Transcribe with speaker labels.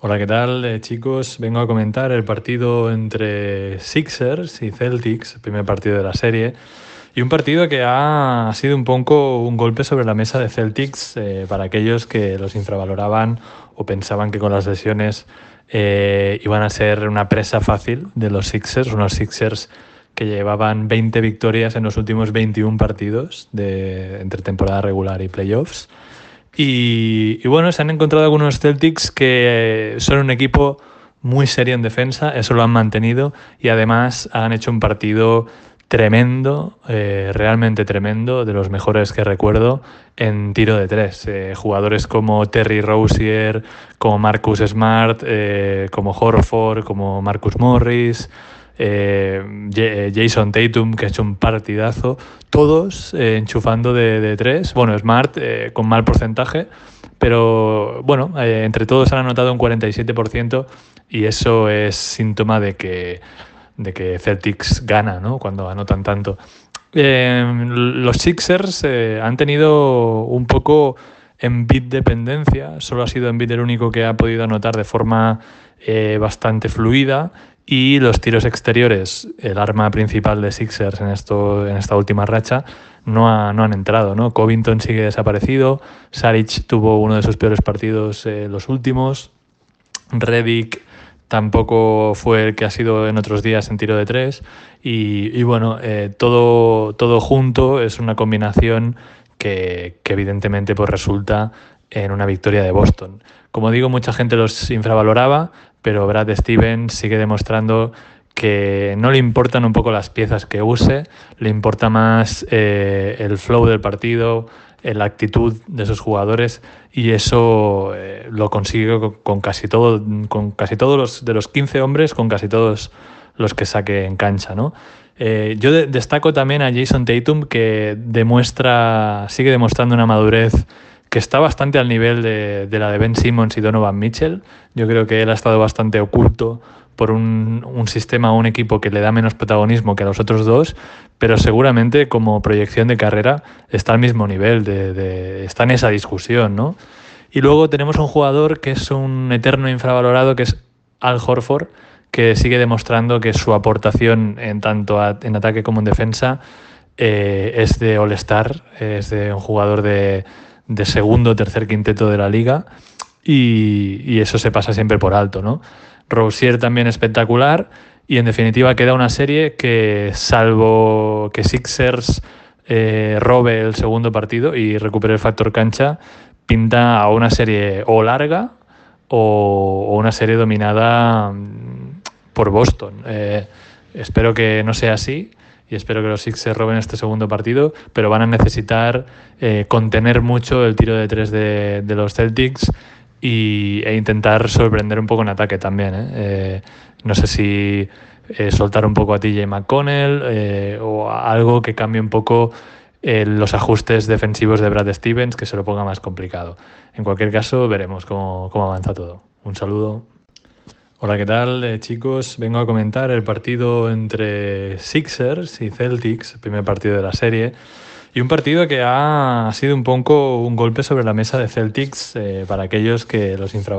Speaker 1: Hola, ¿qué tal eh, chicos? Vengo a comentar el partido entre Sixers y Celtics, el primer partido de la serie, y un partido que ha sido un poco un golpe sobre la mesa de Celtics eh, para aquellos que los infravaloraban o pensaban que con las lesiones eh, iban a ser una presa fácil de los Sixers, unos Sixers que llevaban 20 victorias en los últimos 21 partidos de, entre temporada regular y playoffs. Y, bueno, se han encontrado algunos Celtics que son un equipo muy serio en defensa, eso lo han mantenido y además han hecho un partido tremendo, eh, realmente tremendo, de los mejores que recuerdo en tiro de tres. Eh, jugadores como Terry Rozier, como Marcus Smart, eh, como Horford, como Marcus Morris, eh, Jason Tatum, que ha hecho un partidazo, todos eh, enchufando de, tres. Bueno, Smart eh, con mal porcentaje, pero bueno, entre todos han anotado un 47% y eso es síntoma de que, de que Celtics gana ¿no? cuando anotan tanto. los Sixers han tenido un poco en bit dependencia, solo ha sido en bit el único que ha podido anotar de forma bastante fluida y los tiros exteriores, el arma principal de Sixers en, esto, en esta última racha, no, no han entrado. ¿no? Covington sigue desaparecido, Saric tuvo uno de sus peores partidos eh, los últimos, Redick tampoco fue el que ha sido en otros días en tiro de tres y, bueno, eh, todo, todo junto es una combinación que, evidentemente pues, resulta en una victoria de Boston. Como digo, mucha gente los infravaloraba, pero Brad Stevens sigue demostrando que no le importan un poco las piezas que use, le importa más eh, el flow del partido, eh, la actitud de esos jugadores y eso eh, lo consigue con, casi todo, con casi todos los de los 15 hombres, con casi todos los que saque en cancha, ¿no? Yo destaco también a Jason Tatum que demuestra, sigue demostrando una madurez que está bastante al nivel de, la de Ben Simmons y Donovan Mitchell. Yo creo que él ha estado bastante oculto por un, sistema o un equipo que le da menos protagonismo que a los otros dos, pero seguramente como proyección de carrera está al mismo nivel, de, está en esa discusión, ¿no? Y luego tenemos un jugador que es un eterno infravalorado, que es Al Horford, que sigue demostrando que su aportación en tanto en ataque como en defensa eh, es de All-Star, es de un jugador de, segundo o tercer quinteto de la liga y, eso se pasa siempre por alto, ¿no? Rousier también espectacular y en definitiva queda una serie que salvo que Sixers eh, robe el segundo partido y recupere el factor cancha, pinta a una serie o larga o, una serie dominada por Boston. Eh, espero que no sea así y espero que los Sixers roben este segundo partido, pero van a necesitar eh, contener mucho el tiro de tres de, los Celtics y, e intentar sorprender un poco en ataque también. ¿eh? No sé si soltar un poco a TJ McConnell o algo que cambie un poco los ajustes defensivos de Brad Stevens, que se lo ponga más complicado. En cualquier caso, veremos cómo, cómo avanza todo. Un saludo. Hola, ¿qué tal eh, chicos? Vengo a comentar el partido entre Sixers y Celtics, el primer partido de la serie, y un partido que ha sido un poco un golpe sobre la mesa de Celtics eh, para aquellos que los infravaloran.